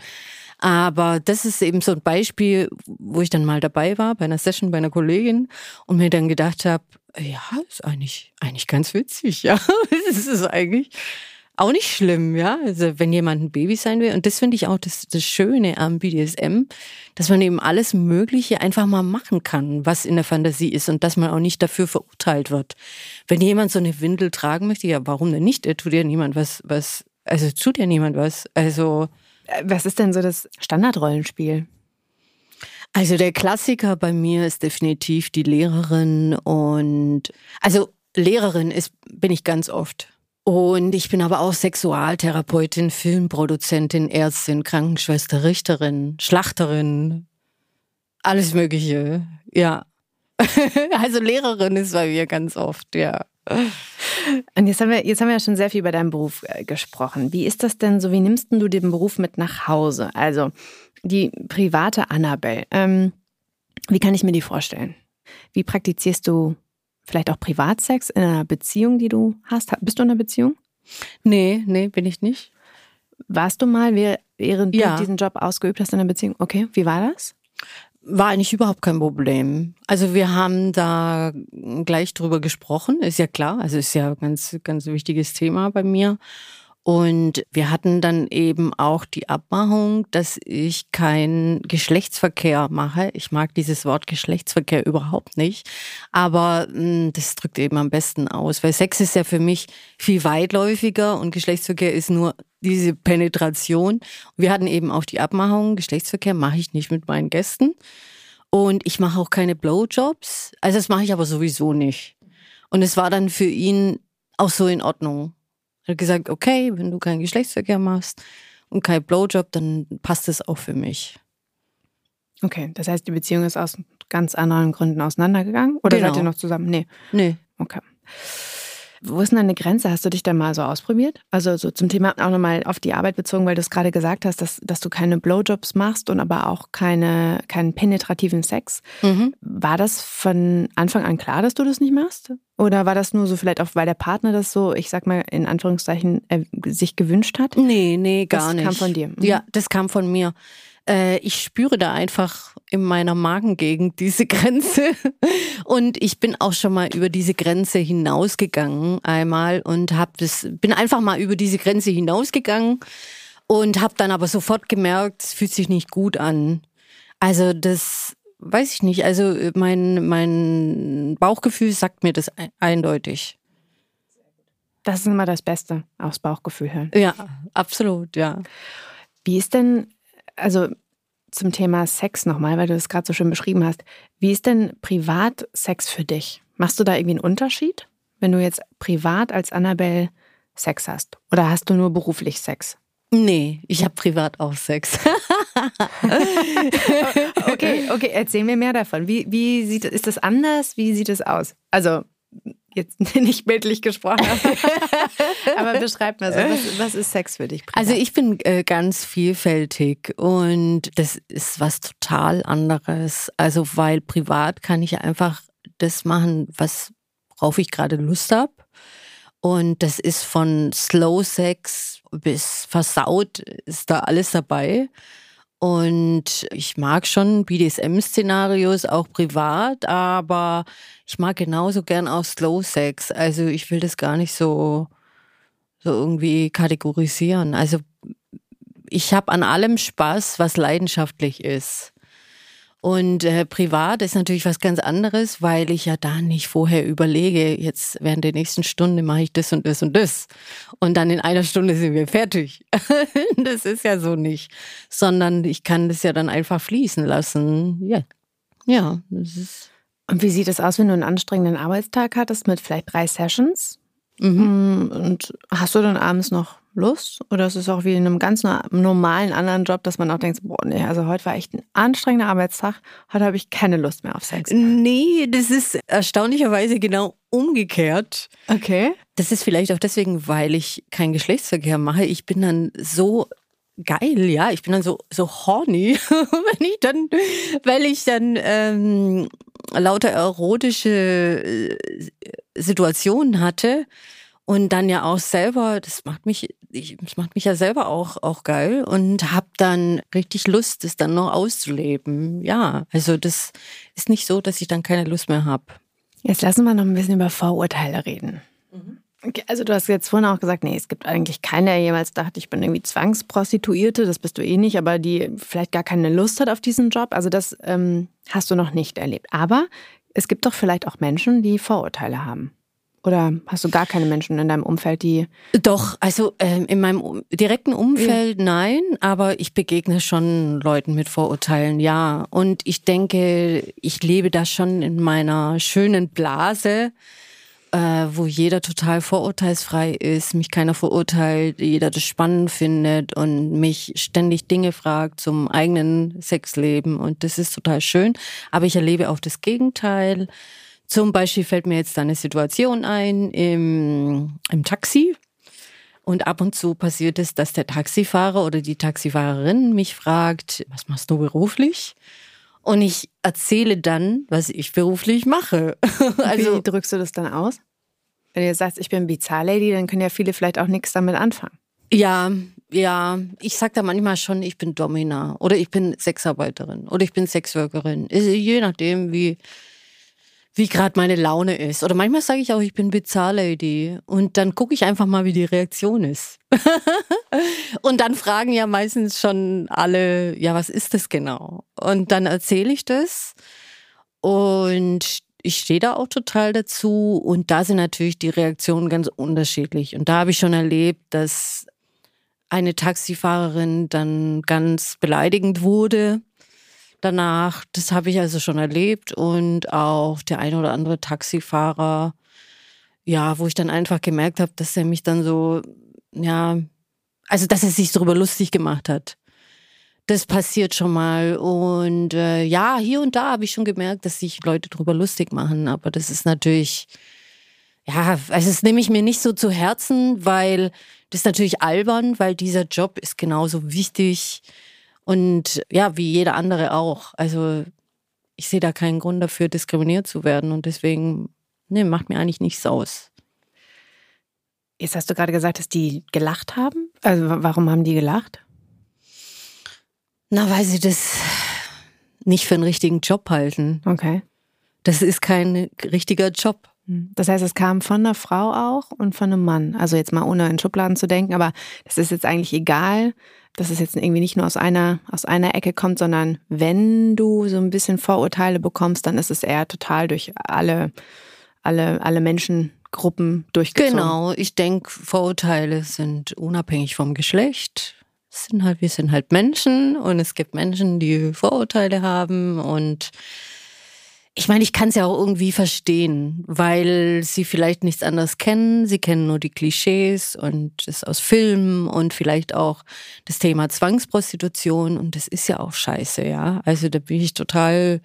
Aber das ist eben so ein Beispiel, wo ich dann mal dabei war bei einer Session bei einer Kollegin und mir dann gedacht habe, ja, ist eigentlich, eigentlich ganz witzig, ja. Es ist eigentlich auch nicht schlimm, ja. Also wenn jemand ein Baby sein will. Und das finde ich auch das, das Schöne am BDSM, dass man eben alles Mögliche einfach mal machen kann, was in der Fantasie ist und dass man auch nicht dafür verurteilt wird. Wenn jemand so eine Windel tragen möchte, ja, warum denn nicht? Er tut ja niemand was, was, also tut ja niemand was. Also was ist denn so das Standardrollenspiel? Also der Klassiker bei mir ist definitiv die Lehrerin und also Lehrerin ist bin ich ganz oft. Und ich bin aber auch Sexualtherapeutin, Filmproduzentin, Ärztin, Krankenschwester, Richterin, Schlachterin, alles Mögliche. Ja. also Lehrerin ist bei mir ganz oft, ja. Und jetzt haben wir, jetzt haben wir ja schon sehr viel über deinen Beruf äh, gesprochen. Wie ist das denn so? Wie nimmst du den Beruf mit nach Hause? Also die private Annabelle. Ähm, wie kann ich mir die vorstellen? Wie praktizierst du vielleicht auch Privatsex in einer Beziehung, die du hast? Bist du in einer Beziehung? Nee, nee, bin ich nicht. Warst du mal, während ja. du diesen Job ausgeübt hast in einer Beziehung? Okay, wie war das? War eigentlich überhaupt kein Problem. Also wir haben da gleich drüber gesprochen, ist ja klar, also ist ja ganz, ganz wichtiges Thema bei mir. Und wir hatten dann eben auch die Abmachung, dass ich keinen Geschlechtsverkehr mache. Ich mag dieses Wort Geschlechtsverkehr überhaupt nicht. Aber mh, hm, das drückt eben am besten aus, weil Sex ist ja für mich viel weitläufiger und Geschlechtsverkehr ist nur diese Penetration. Wir hatten eben auch die Abmachung, Geschlechtsverkehr mache ich nicht mit meinen Gästen. Und ich mache auch keine Blowjobs. Also das mache ich aber sowieso nicht. Und es war dann für ihn auch so in Ordnung. Er hat gesagt, okay, wenn du keinen Geschlechtsverkehr machst und kein Blowjob, dann passt es auch für mich. Okay, das heißt, die Beziehung ist aus ganz anderen Gründen auseinandergegangen? Oder genau. seid ihr noch zusammen? Nee. Nee. Okay. Wo ist denn deine Grenze? Hast du dich da mal so ausprobiert? Also so zum Thema auch nochmal auf die Arbeit bezogen, weil du es gerade gesagt hast, dass, dass du keine Blowjobs machst und aber auch keine, keinen penetrativen Sex. Mhm. War das von Anfang an klar, dass du das nicht machst? Oder war das nur so vielleicht auch, weil der Partner das so, ich sag mal in Anführungszeichen, äh, sich gewünscht hat? Nee, nee, gar das nicht. Das kam von dir? Mhm. Ja, das kam von mir. Äh, ich spüre da einfach in meiner Magengegend diese Grenze. Und ich bin auch schon mal über diese Grenze hinausgegangen einmal und hab das, bin einfach mal über diese Grenze hinausgegangen und habe dann aber sofort gemerkt, es fühlt sich nicht gut an. Also das weiß ich nicht. Also mein, mein Bauchgefühl sagt mir das eindeutig. Das ist immer das Beste, aufs Bauchgefühl hören. Ja, absolut, ja. Wie ist denn also zum Thema Sex nochmal, weil du das gerade so schön beschrieben hast. Wie ist denn Privatsex für dich? Machst du da irgendwie einen Unterschied, wenn du jetzt privat als Annabelle Sex hast? Oder hast du nur beruflich Sex? Nee, ich habe privat auch Sex. okay, okay, erzähl mir mehr davon. Wie, wie sieht ist das anders? Wie sieht es aus? Also jetzt nicht bildlich gesprochen, aber beschreib mal so, was, was, ist Sex für dich? Privat? Also ich bin äh, ganz vielfältig und das ist was total anderes. Also weil privat kann ich einfach das machen, was worauf ich gerade Lust habe. Und das ist von Slow Sex bis versaut, ist da alles dabei. Und ich mag schon BDSM-Szenarios auch privat, aber ich mag genauso gern auch Slow Sex. Also ich will das gar nicht so, so irgendwie kategorisieren. Also ich habe an allem Spaß, was leidenschaftlich ist. Und äh, privat ist natürlich was ganz anderes, weil ich ja da nicht vorher überlege, jetzt während der nächsten Stunde mache ich das und das und das. Und dann in einer Stunde sind wir fertig. das ist ja so nicht. Sondern ich kann das ja dann einfach fließen lassen. Ja. Ja, das ist. Und wie sieht es aus, wenn du einen anstrengenden Arbeitstag hattest mit vielleicht drei Sessions? Mhm. Und hast du dann abends noch Lust? Oder ist es auch wie in einem ganz normalen anderen Job, dass man auch denkt, boah, nee, also heute war echt ein anstrengender Arbeitstag, heute habe ich keine Lust mehr auf Sex. Nee, das ist erstaunlicherweise genau umgekehrt. Okay. Das ist vielleicht auch deswegen, weil ich keinen Geschlechtsverkehr mache. Ich bin dann so geil, ja. Ich bin dann so, so horny, wenn ich dann, weil ich dann ähm, lauter erotische äh, Situationen hatte und dann ja auch selber, das macht mich, ich, das macht mich ja selber auch auch geil und habe dann richtig Lust, das dann noch auszuleben. Ja, also das ist nicht so, dass ich dann keine Lust mehr habe. Jetzt lassen wir noch ein bisschen über Vorurteile reden. Mhm. Also du hast jetzt vorhin auch gesagt, nee, es gibt eigentlich keinen, der jemals dachte, ich bin irgendwie Zwangsprostituierte, das bist du eh nicht, aber die vielleicht gar keine Lust hat auf diesen Job. Also das ähm, hast du noch nicht erlebt. Aber es gibt doch vielleicht auch Menschen, die Vorurteile haben. Oder hast du gar keine Menschen in deinem Umfeld, die. Doch, also ähm, in meinem direkten Umfeld ja. nein, aber ich begegne schon Leuten mit Vorurteilen, ja. Und ich denke, ich lebe da schon in meiner schönen Blase, äh, wo jeder total vorurteilsfrei ist, mich keiner verurteilt, jeder das spannend findet und mich ständig Dinge fragt zum eigenen Sexleben. Und das ist total schön. Aber ich erlebe auch das Gegenteil. Zum Beispiel fällt mir jetzt eine Situation ein im, im Taxi. Und ab und zu passiert es, dass der Taxifahrer oder die Taxifahrerin mich fragt, was machst du beruflich? Und ich erzähle dann, was ich beruflich mache. also, Wie drückst du das dann aus? Wenn du sagst, ich bin Bizarre-Lady, dann können ja viele vielleicht auch nichts damit anfangen. Ja, ja. Ich sage da manchmal schon, ich bin Domina oder ich bin Sexarbeiterin oder ich bin Sexworkerin. Je nachdem, wie, wie gerade meine Laune ist. Oder manchmal sage ich auch, ich bin Bezahlady. Und dann gucke ich einfach mal, wie die Reaktion ist. und dann fragen ja meistens schon alle, ja, was ist das genau? Und dann erzähle ich das. Und ich stehe da auch total dazu. Und da sind natürlich die Reaktionen ganz unterschiedlich. Und da habe ich schon erlebt, dass eine Taxifahrerin dann ganz beleidigend wurde danach. Das habe ich also schon erlebt und auch der ein oder andere Taxifahrer, ja, wo ich dann einfach gemerkt habe, dass er mich dann so, ja, also dass er sich darüber lustig gemacht hat. Das passiert schon mal. Und äh, ja, hier und da habe ich schon gemerkt, dass sich Leute darüber lustig machen. Aber das ist natürlich, ja, also das nehme ich mir nicht so zu Herzen, weil das ist natürlich albern, weil dieser Job ist genauso wichtig und ja, wie jeder andere auch. Also ich sehe da keinen Grund dafür, diskriminiert zu werden. Und deswegen, ne, macht mir eigentlich nichts aus. Jetzt hast du gerade gesagt, dass die gelacht haben. Also warum haben die gelacht? Na, weil sie das nicht für einen richtigen Job halten. Okay. Das ist kein richtiger Job. Hm. Das heißt, es kam von einer Frau auch und von einem Mann. Also jetzt mal ohne in Schubladen zu denken, aber das ist jetzt eigentlich egal, dass es jetzt irgendwie nicht nur aus einer, aus einer Ecke kommt, sondern wenn du so ein bisschen Vorurteile bekommst, dann ist es eher total durch alle, alle, alle Menschengruppen durchgezogen. Genau, ich denke, Vorurteile sind unabhängig vom Geschlecht. sind halt, wir sind halt Menschen und es gibt Menschen, die Vorurteile haben und ich meine, ich kann es ja auch irgendwie verstehen, weil sie vielleicht nichts anderes kennen. Sie kennen nur die Klischees und das aus Filmen und vielleicht auch das Thema Zwangsprostitution und das ist ja auch scheiße, ja. Also da bin ich total,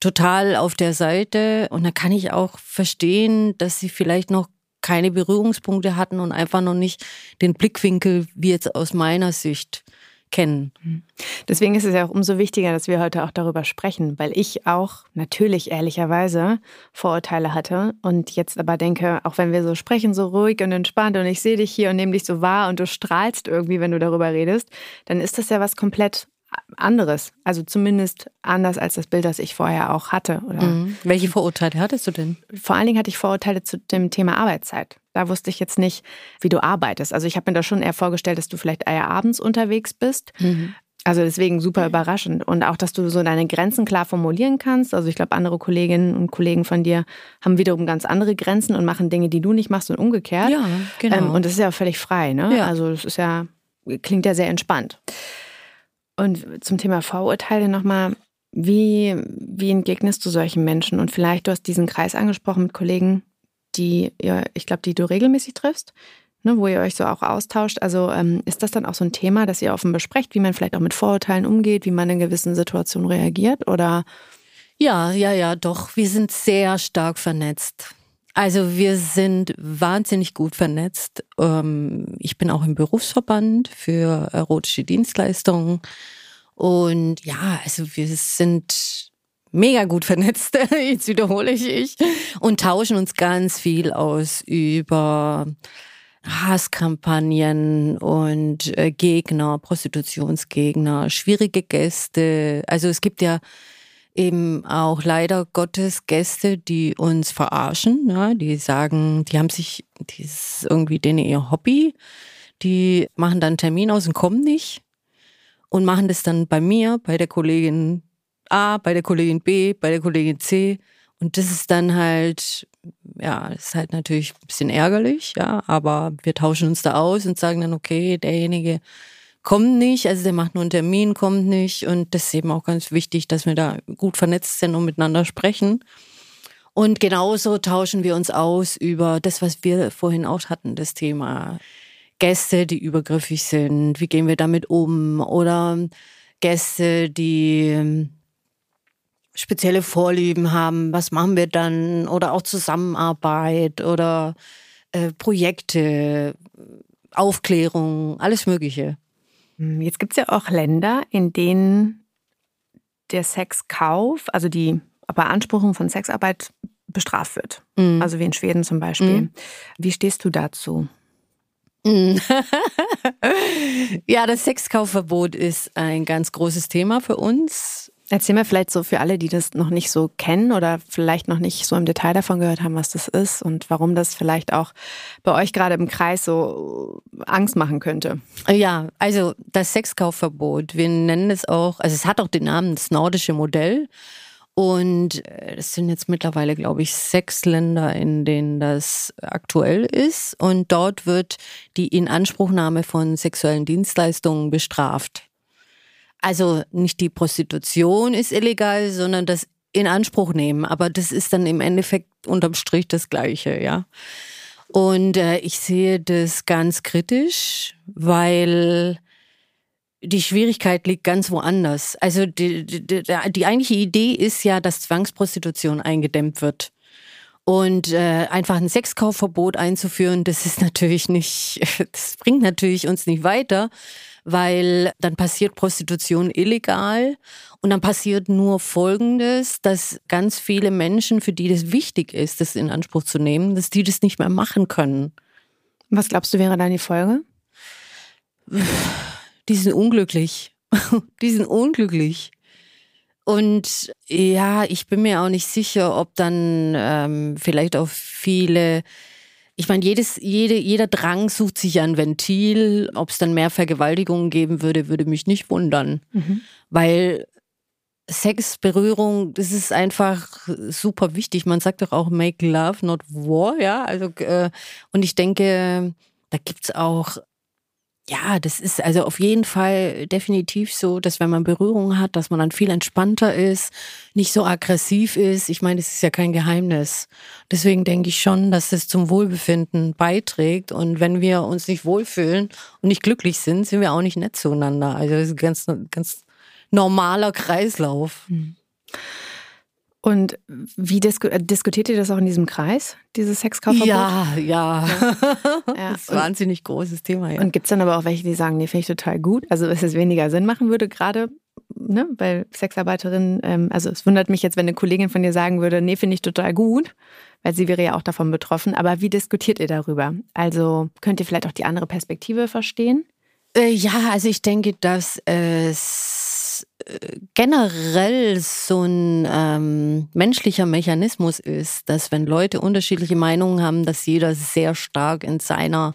total auf der Seite und da kann ich auch verstehen, dass sie vielleicht noch keine Berührungspunkte hatten und einfach noch nicht den Blickwinkel, wie jetzt aus meiner Sicht, kennen. Mhm. Deswegen ist es ja auch umso wichtiger, dass wir heute auch darüber sprechen, weil ich auch natürlich ehrlicherweise Vorurteile hatte und jetzt aber denke, auch wenn wir so sprechen, so ruhig und entspannt und ich sehe dich hier und nehme dich so wahr und du strahlst irgendwie, wenn du darüber redest, dann ist das ja was komplett anderes. Also zumindest anders als das Bild, das ich vorher auch hatte. Mhm. Welche Vorurteile hattest du denn? Vor allen Dingen hatte ich Vorurteile zu dem Thema Arbeitszeit. Da wusste ich jetzt nicht, wie du arbeitest. Also ich habe mir da schon eher vorgestellt, dass du vielleicht eher abends unterwegs bist. Mhm. Also deswegen super überraschend. Und auch, dass du so deine Grenzen klar formulieren kannst. Also ich glaube, andere Kolleginnen und Kollegen von dir haben wiederum ganz andere Grenzen und machen Dinge, die du nicht machst und umgekehrt. Ja, genau. Ähm, und das ist ja völlig frei, ne? Ja. Also das ist ja, klingt ja sehr entspannt. Und zum Thema Vorurteile nochmal. Wie, wie entgegnest du solchen Menschen? Und vielleicht, du hast diesen Kreis angesprochen mit Kollegen, die ihr, ich glaube, die du regelmäßig triffst, ne, wo ihr euch so auch austauscht. Also ähm, ist das dann auch so ein Thema, dass ihr offen besprecht, wie man vielleicht auch mit Vorurteilen umgeht, wie man in gewissen Situationen reagiert? Oder ja, ja, ja, doch. Wir sind sehr stark vernetzt. Also wir sind wahnsinnig gut vernetzt. Ähm, ich bin auch im Berufsverband für erotische Dienstleistungen. Und ja, also wir sind mega gut vernetzt, jetzt wiederhole ich ich, und tauschen uns ganz viel aus über Hasskampagnen und äh, Gegner, Prostitutionsgegner, schwierige Gäste. Also es gibt ja eben auch leider Gottes Gäste, die uns verarschen, ne? die sagen, die haben sich, das ist irgendwie denen ihr Hobby, die machen dann Termin aus und kommen nicht und machen das dann bei mir, bei der Kollegin A, bei der Kollegin B, bei der Kollegin C und das ist dann halt, ja, ist halt natürlich ein bisschen ärgerlich, ja, aber wir tauschen uns da aus und sagen dann, okay, derjenige kommt nicht, also der macht nur einen Termin, kommt nicht. Und das ist eben auch ganz wichtig, dass wir da gut vernetzt sind und miteinander sprechen. Und genauso tauschen wir uns aus über das, was wir vorhin auch hatten, das Thema Gäste, die übergriffig sind. Wie gehen wir damit um? Oder Gäste, die spezielle Vorlieben haben. Was machen wir dann? Oder auch Zusammenarbeit oder äh, Projekte, Aufklärung, alles Mögliche. Hm, jetzt gibt es ja auch Länder, in denen der Sexkauf, also die Beanspruchung von Sexarbeit bestraft wird. Mhm. Also wie in Schweden zum Beispiel. Mhm. Wie stehst du dazu? Mhm. ja, das Sexkaufverbot ist ein ganz großes Thema für uns. Erzähl mir vielleicht so für alle, die das noch nicht so kennen oder vielleicht noch nicht so im Detail davon gehört haben, was das ist und warum das vielleicht auch bei euch gerade im Kreis so Angst machen könnte. Ja, also das Sexkaufverbot, wir nennen es auch, also es hat auch den Namen das nordische Modell. Und äh, es sind jetzt mittlerweile, glaube ich, sechs Länder, in denen das aktuell ist. Und dort wird die Inanspruchnahme von sexuellen Dienstleistungen bestraft. Also nicht die Prostitution ist illegal, sondern das in Anspruch nehmen. Aber das ist dann im Endeffekt unterm Strich das Gleiche, ja. Und äh, ich sehe das ganz kritisch, weil die Schwierigkeit liegt ganz woanders. Also die, die, die eigentliche Idee ist ja, dass Zwangsprostitution eingedämmt wird. Und äh, einfach ein Sexkaufverbot einzuführen, das ist natürlich nicht, das bringt natürlich uns nicht weiter, weil dann passiert Prostitution illegal und dann passiert nur Folgendes, dass ganz viele Menschen, für die das wichtig ist, das in Anspruch zu nehmen, dass die das nicht mehr machen können. Was glaubst du wäre dann die Folge? Die sind unglücklich. Die sind unglücklich. Und ja, ich bin mir auch nicht sicher, ob dann ähm, vielleicht auch viele ich meine, jedes, jede, jeder Drang sucht sich ein Ventil. Ob es dann mehr Vergewaltigungen geben würde, würde mich nicht wundern. Mhm. Weil Sex, Berührung, das ist einfach super wichtig. Man sagt doch auch make love, not war, ja. Also, äh, und ich denke, da gibt's auch ja, das ist also auf jeden Fall definitiv so, dass wenn man Berührung hat, dass man dann viel entspannter ist, nicht so aggressiv ist. Ich meine, das ist ja kein Geheimnis. Deswegen denke ich schon, dass es zum Wohlbefinden beiträgt. Und wenn wir uns nicht wohlfühlen und nicht glücklich sind, sind wir auch nicht nett zueinander. Also das ist ein ganz, ganz normaler Kreislauf. Mhm. Und wie disku äh, diskutiert ihr das auch in diesem Kreis, dieses Sexkaufverbot? Ja, ja. ja. Das ist ein wahnsinnig großes Thema. Ja. Und gibt es dann aber auch welche, die sagen, nee, finde ich total gut. Also, dass es weniger Sinn machen würde, gerade ne, weil Sexarbeiterinnen, ähm, also es wundert mich jetzt, wenn eine Kollegin von dir sagen würde, nee, finde ich total gut, weil sie wäre ja auch davon betroffen. Aber wie diskutiert ihr darüber? Also könnt ihr vielleicht auch die andere Perspektive verstehen? Äh, ja, also ich denke, dass es generell so ein ähm, menschlicher Mechanismus ist, dass wenn Leute unterschiedliche Meinungen haben, dass jeder sehr stark in seiner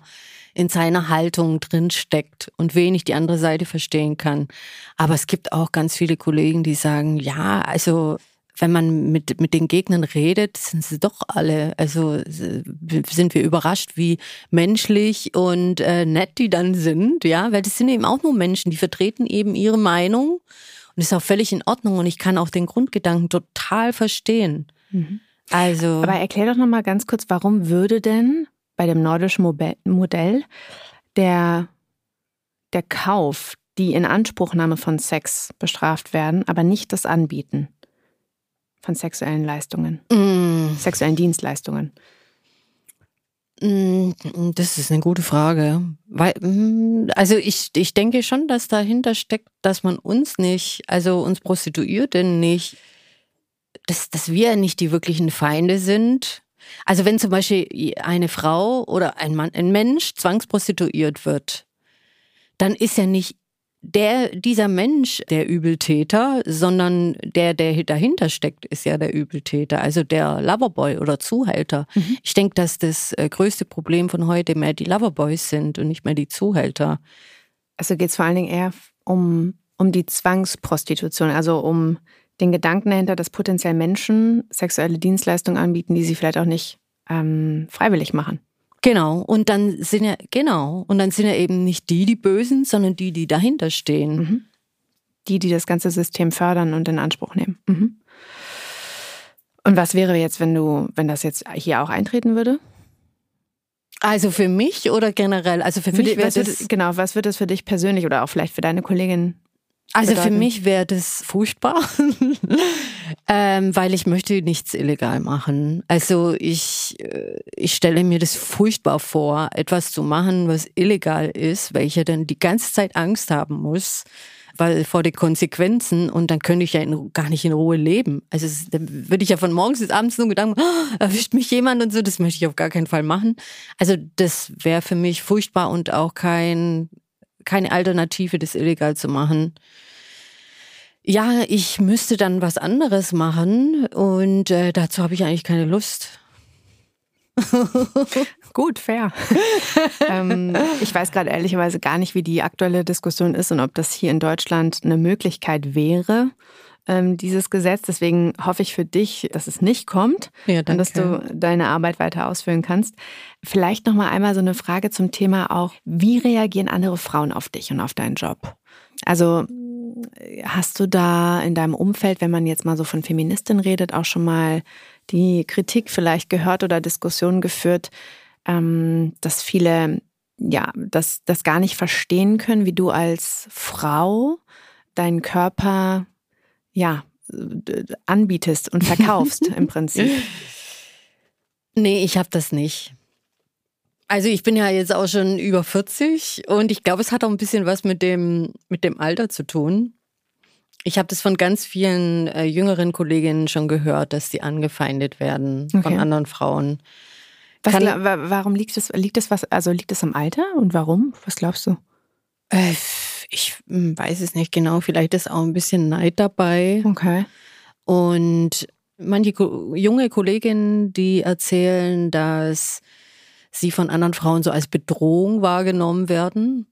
in seiner Haltung drinsteckt und wenig die andere Seite verstehen kann. Aber es gibt auch ganz viele Kollegen, die sagen, ja, also wenn man mit, mit den Gegnern redet, sind sie doch alle, also sind wir überrascht, wie menschlich und äh, nett die dann sind, ja, weil das sind eben auch nur Menschen, die vertreten eben ihre Meinung Und ist auch völlig in Ordnung und ich kann auch den Grundgedanken total verstehen. Mhm. Also. Aber erklär doch nochmal ganz kurz, warum würde denn bei dem nordischen Modell der, der Kauf, die Inanspruchnahme von Sex bestraft werden, aber nicht das Anbieten von sexuellen Leistungen, mm. sexuellen Dienstleistungen? Mm, das ist eine gute Frage. Weil, mm, also ich, ich denke schon, dass dahinter steckt, dass man uns nicht, also uns Prostituierten nicht, dass, dass wir nicht die wirklichen Feinde sind. Also wenn zum Beispiel eine Frau oder ein Mann, ein Mensch zwangsprostituiert wird, dann ist ja nicht der, dieser Mensch der Übeltäter, sondern der, der dahinter steckt, ist ja der Übeltäter, also der Loverboy oder Zuhälter. Mhm. Ich denke, dass das äh, größte Problem von heute mehr die Loverboys sind und nicht mehr die Zuhälter. Also geht es vor allen Dingen eher um, um die Zwangsprostitution, also um den Gedanken dahinter, dass potenziell Menschen sexuelle Dienstleistungen anbieten, die sie vielleicht auch nicht ähm, freiwillig machen. Genau. Und dann sind ja, genau. Und dann sind ja eben nicht die, die Bösen, sondern die, die dahinter stehen. Mhm. Die, die das ganze System fördern und in Anspruch nehmen. Mhm. Und was wäre jetzt, wenn du, wenn das jetzt hier auch eintreten würde? Also für mich oder generell? Also für, für mich wäre das genau. Was wird das für dich persönlich oder auch vielleicht für deine Kollegin also bedeuten? für mich wäre das furchtbar, ähm, weil ich möchte nichts illegal machen. Also ich, äh, ich stelle mir das furchtbar vor, etwas zu machen, was illegal ist, weil ich ja dann die ganze Zeit Angst haben muss, weil vor den Konsequenzen und dann könnte ich ja in, gar nicht in Ruhe leben. Also es, dann würde ich ja von morgens bis abends nur Gedanken, oh, erwischt mich jemand und so, das möchte ich auf gar keinen Fall machen. Also das wäre für mich furchtbar und auch kein keine Alternative, das illegal zu machen. Ja, ich müsste dann was anderes machen und äh, dazu habe ich eigentlich keine Lust. Gut, fair. ähm, ich weiß gerade ehrlicherweise gar nicht, wie die aktuelle Diskussion ist und ob das hier in Deutschland eine Möglichkeit wäre, ähm, dieses Gesetz. Deswegen hoffe ich für dich, dass es nicht kommt ja, und dass du deine Arbeit weiter ausführen kannst. Vielleicht noch mal einmal so eine Frage zum Thema auch: Wie reagieren andere Frauen auf dich und auf deinen Job? Also hast du da in deinem Umfeld, wenn man jetzt mal so von Feministin redet, auch schon mal die Kritik vielleicht gehört oder Diskussionen geführt, ähm, dass viele ja das, das gar nicht verstehen können, wie du als Frau deinen Körper ja anbietest und verkaufst im Prinzip. Nee, ich habe das nicht. Also ich bin ja jetzt auch schon über 40 und ich glaube, es hat auch ein bisschen was mit dem, mit dem Alter zu tun. Ich habe das von ganz vielen äh, jüngeren Kolleginnen schon gehört, dass sie angefeindet werden okay. von anderen Frauen. Was, warum liegt das? Liegt das was? Also liegt das am Alter und warum? Was glaubst du? Äh, ich weiß es nicht genau. Vielleicht ist auch ein bisschen Neid dabei. Okay. Und manche junge Kolleginnen, die erzählen, dass sie von anderen Frauen so als Bedrohung wahrgenommen werden.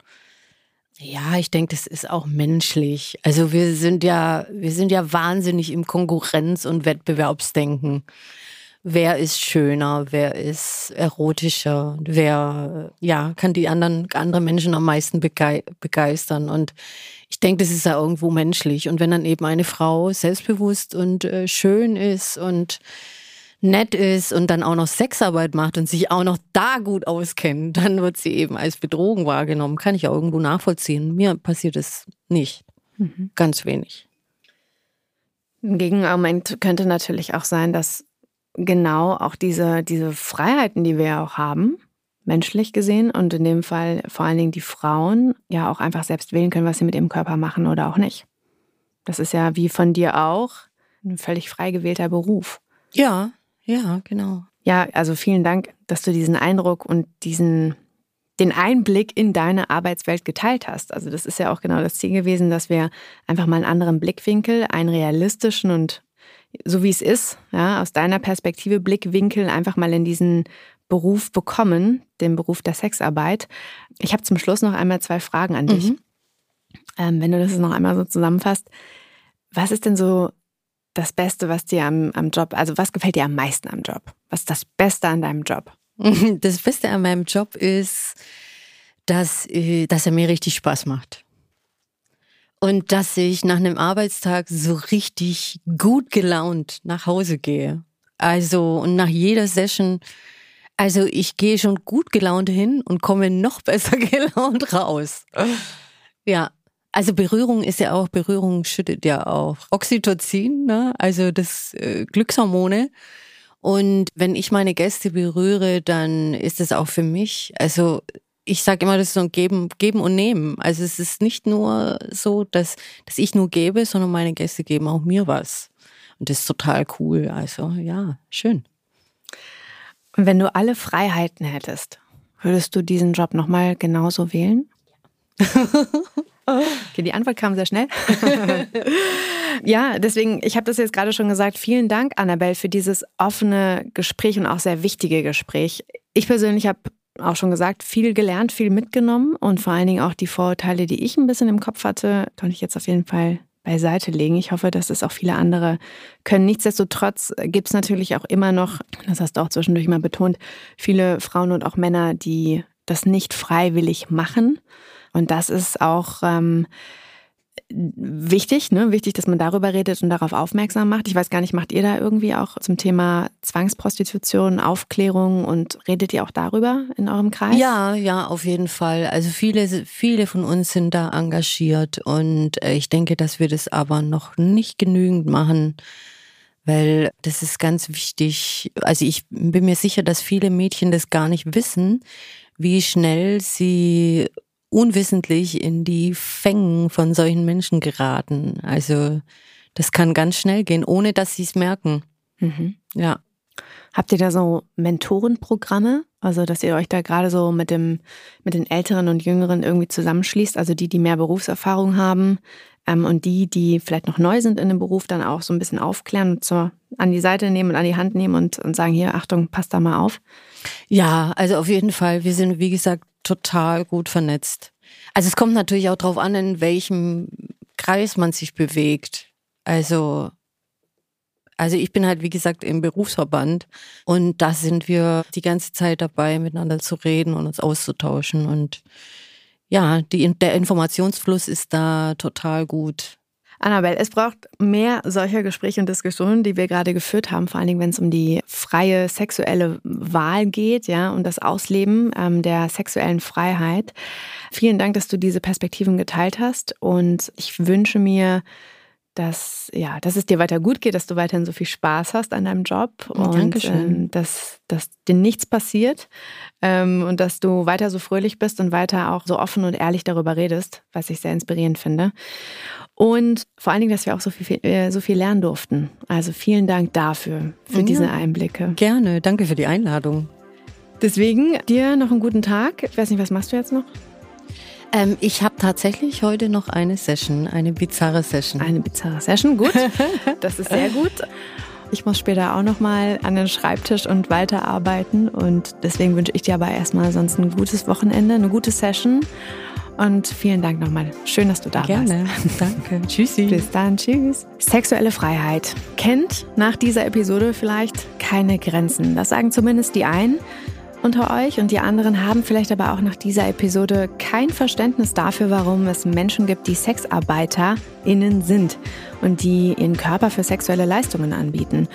Ja, ich denke, das ist auch menschlich. Also wir sind ja, wir sind ja wahnsinnig im Konkurrenz- und Wettbewerbsdenken. Wer ist schöner? Wer ist erotischer? Wer, ja, kann die anderen, andere Menschen am meisten begeistern? Und ich denke, das ist ja irgendwo menschlich. Und wenn dann eben eine Frau selbstbewusst und äh, schön ist und nett ist und dann auch noch Sexarbeit macht und sich auch noch da gut auskennt, dann wird sie eben als Bedrohung wahrgenommen. Kann ich auch irgendwo nachvollziehen. Mir passiert es nicht. Mhm. Ganz wenig. Ein Gegenargument könnte natürlich auch sein, dass genau auch diese, diese Freiheiten, die wir ja auch haben, menschlich gesehen und in dem Fall vor allen Dingen die Frauen ja auch einfach selbst wählen können, was sie mit ihrem Körper machen oder auch nicht. Das ist ja wie von dir auch ein völlig frei gewählter Beruf. Ja, ja, genau. Ja, also vielen Dank, dass du diesen Eindruck und diesen den Einblick in deine Arbeitswelt geteilt hast. Also das ist ja auch genau das Ziel gewesen, dass wir einfach mal einen anderen Blickwinkel, einen realistischen und so wie es ist, ja, aus deiner Perspektive Blickwinkel einfach mal in diesen Beruf bekommen, den Beruf der Sexarbeit. Ich habe zum Schluss noch einmal zwei Fragen an dich. Mhm. Ähm, wenn du das noch einmal so zusammenfasst, was ist denn so das Beste, was dir am, am Job, also was gefällt dir am meisten am Job? Was ist das Beste an deinem Job? Das Beste an meinem Job ist, dass, äh, dass er mir richtig Spaß macht. Und dass ich nach einem Arbeitstag so richtig gut gelaunt nach Hause gehe. Also, und nach jeder Session, also ich gehe schon gut gelaunt hin und komme noch besser gelaunt raus. Ja, also Berührung ist ja auch, Berührung schüttet ja auch Oxytocin, ne? also das äh, Glückshormone. Und wenn ich meine Gäste berühre, dann ist es auch für mich, also ich sage immer, das ist so ein Geben, Geben und Nehmen. Also es ist nicht nur so, dass, dass ich nur gebe, sondern meine Gäste geben auch mir was. Und das ist total cool. Also ja, schön. Und wenn du alle Freiheiten hättest, würdest du diesen Job nochmal genauso wählen? Okay, die Antwort kam sehr schnell. ja, deswegen, ich habe das jetzt gerade schon gesagt. Vielen Dank, Annabelle, für dieses offene Gespräch und auch sehr wichtige Gespräch. Ich persönlich habe auch schon gesagt, viel gelernt, viel mitgenommen und vor allen Dingen auch die Vorurteile, die ich ein bisschen im Kopf hatte, konnte ich jetzt auf jeden Fall beiseite legen. Ich hoffe, dass es auch viele andere können. Nichtsdestotrotz gibt es natürlich auch immer noch, das hast du auch zwischendurch mal betont, viele Frauen und auch Männer, die das nicht freiwillig machen und das ist auch ähm, wichtig, ne? wichtig, dass man darüber redet und darauf aufmerksam macht. Ich weiß gar nicht, macht ihr da irgendwie auch zum Thema Zwangsprostitution, Aufklärung und redet ihr auch darüber in eurem Kreis? Ja, ja, auf jeden Fall. Also viele, viele von uns sind da engagiert und äh, ich denke, dass wir das aber noch nicht genügend machen. Weil das ist ganz wichtig. Also ich bin mir sicher, dass viele Mädchen das gar nicht wissen, wie schnell sie unwissentlich in die Fängen von solchen Menschen geraten. Also das kann ganz schnell gehen, ohne dass sie es merken. Mhm. Ja. Habt ihr da so Mentorenprogramme? Also, dass ihr euch da gerade so mit dem, mit den Älteren und Jüngeren irgendwie zusammenschließt? Also die, die mehr Berufserfahrung haben ähm, und die, die vielleicht noch neu sind in dem Beruf, dann auch so ein bisschen aufklären und so an die Seite nehmen und an die Hand nehmen und, und sagen, hier, Achtung, passt da mal auf. Ja, also auf jeden Fall. Wir sind, wie gesagt, total gut vernetzt. Also es kommt natürlich auch darauf an, in welchem Kreis man sich bewegt. Also, also ich bin halt, wie gesagt, im Berufsverband und da sind wir die ganze Zeit dabei, miteinander zu reden und uns auszutauschen. Und ja, die, der Informationsfluss ist da total gut. Annabelle, es braucht mehr solcher Gespräche und Diskussionen, die wir gerade geführt haben, vor allen Dingen, wenn es um die freie sexuelle Wahl geht, ja, und das Ausleben ähm, der sexuellen Freiheit. Vielen Dank, dass du diese Perspektiven geteilt hast und ich wünsche mir, dass, ja, dass es dir weiter gut geht, dass du weiterhin so viel Spaß hast an deinem Job und Dankeschön. Ähm, dass, dass dir nichts passiert ähm, und dass du weiter so fröhlich bist und weiter auch so offen und ehrlich darüber redest, was ich sehr inspirierend finde. Und vor allen Dingen, dass wir auch so viel, äh, so viel lernen durften. Also vielen Dank dafür, für ja, diese Einblicke. Gerne, danke für die Einladung. Deswegen dir noch einen guten Tag. Ich weiß nicht, was machst du jetzt noch? Ähm, ich habe tatsächlich heute noch eine Session, eine bizarre Session. Eine bizarre Session, gut. Das ist sehr gut. Ich muss später auch noch mal an den Schreibtisch und weiterarbeiten und deswegen wünsche ich dir aber erstmal sonst ein gutes Wochenende, eine gute Session und vielen Dank nochmal. Schön, dass du da Gerne. warst. Gerne. Danke. Tschüssi. Bis dann. Tschüss. Sexuelle Freiheit kennt nach dieser Episode vielleicht keine Grenzen. Das sagen zumindest die einen unter euch und die anderen haben vielleicht aber auch nach dieser Episode kein Verständnis dafür, warum es Menschen gibt, die SexarbeiterInnen sind und die ihren Körper für sexuelle Leistungen anbieten.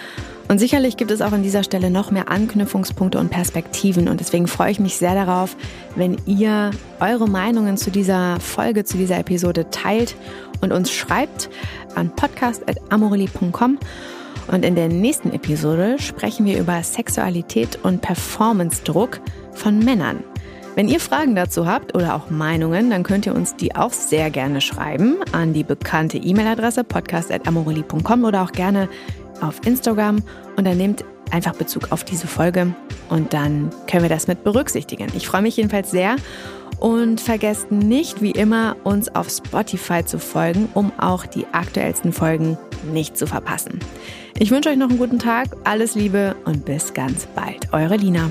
Und sicherlich gibt es auch an dieser Stelle noch mehr Anknüpfungspunkte und Perspektiven. Und deswegen freue ich mich sehr darauf, wenn ihr eure Meinungen zu dieser Folge, zu dieser Episode teilt und uns schreibt an podcast.amorelli.com. Und in der nächsten Episode sprechen wir über Sexualität und Performance-Druck von Männern. Wenn ihr Fragen dazu habt oder auch Meinungen, dann könnt ihr uns die auch sehr gerne schreiben an die bekannte E-Mail-Adresse podcast.amorelli.com oder auch gerne auf Instagram und dann nehmt einfach Bezug auf diese Folge und dann können wir das mit berücksichtigen. Ich freue mich jedenfalls sehr und vergesst nicht, wie immer, uns auf Spotify zu folgen, um auch die aktuellsten Folgen nicht zu verpassen. Ich wünsche euch noch einen guten Tag, alles Liebe und bis ganz bald. Eure Lina.